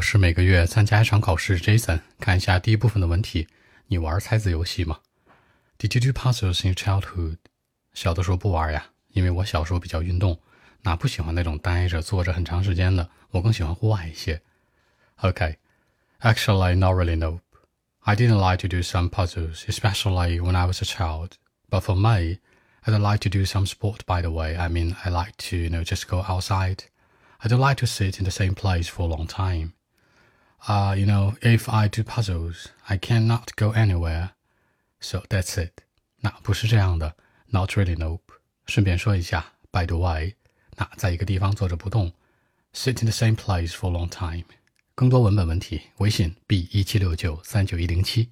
我是每个月参加一场考试，Jason。看一下第一部分的问题，你玩猜字游戏吗？Did you do puzzles in childhood？小的时候不玩呀，因为我小时候比较运动，那不喜欢那种待着坐着很长时间的，我更喜欢户外一些。Okay，actually not really nope. I didn't like to do some puzzles, especially when I was a child. But for me, I'd like to do some sport. By the way, I mean I like to you know just go outside. I don't like to sit in the same place for a long time. Uh, you know, if I do puzzles, I cannot go anywhere. So that's it. 那不是这样的，Not really nope. 顺便说一下，by the way，那在一个地方坐着不动，sit in the same place for a long time。更多文本问题，微信 b 一七六九三九一零七。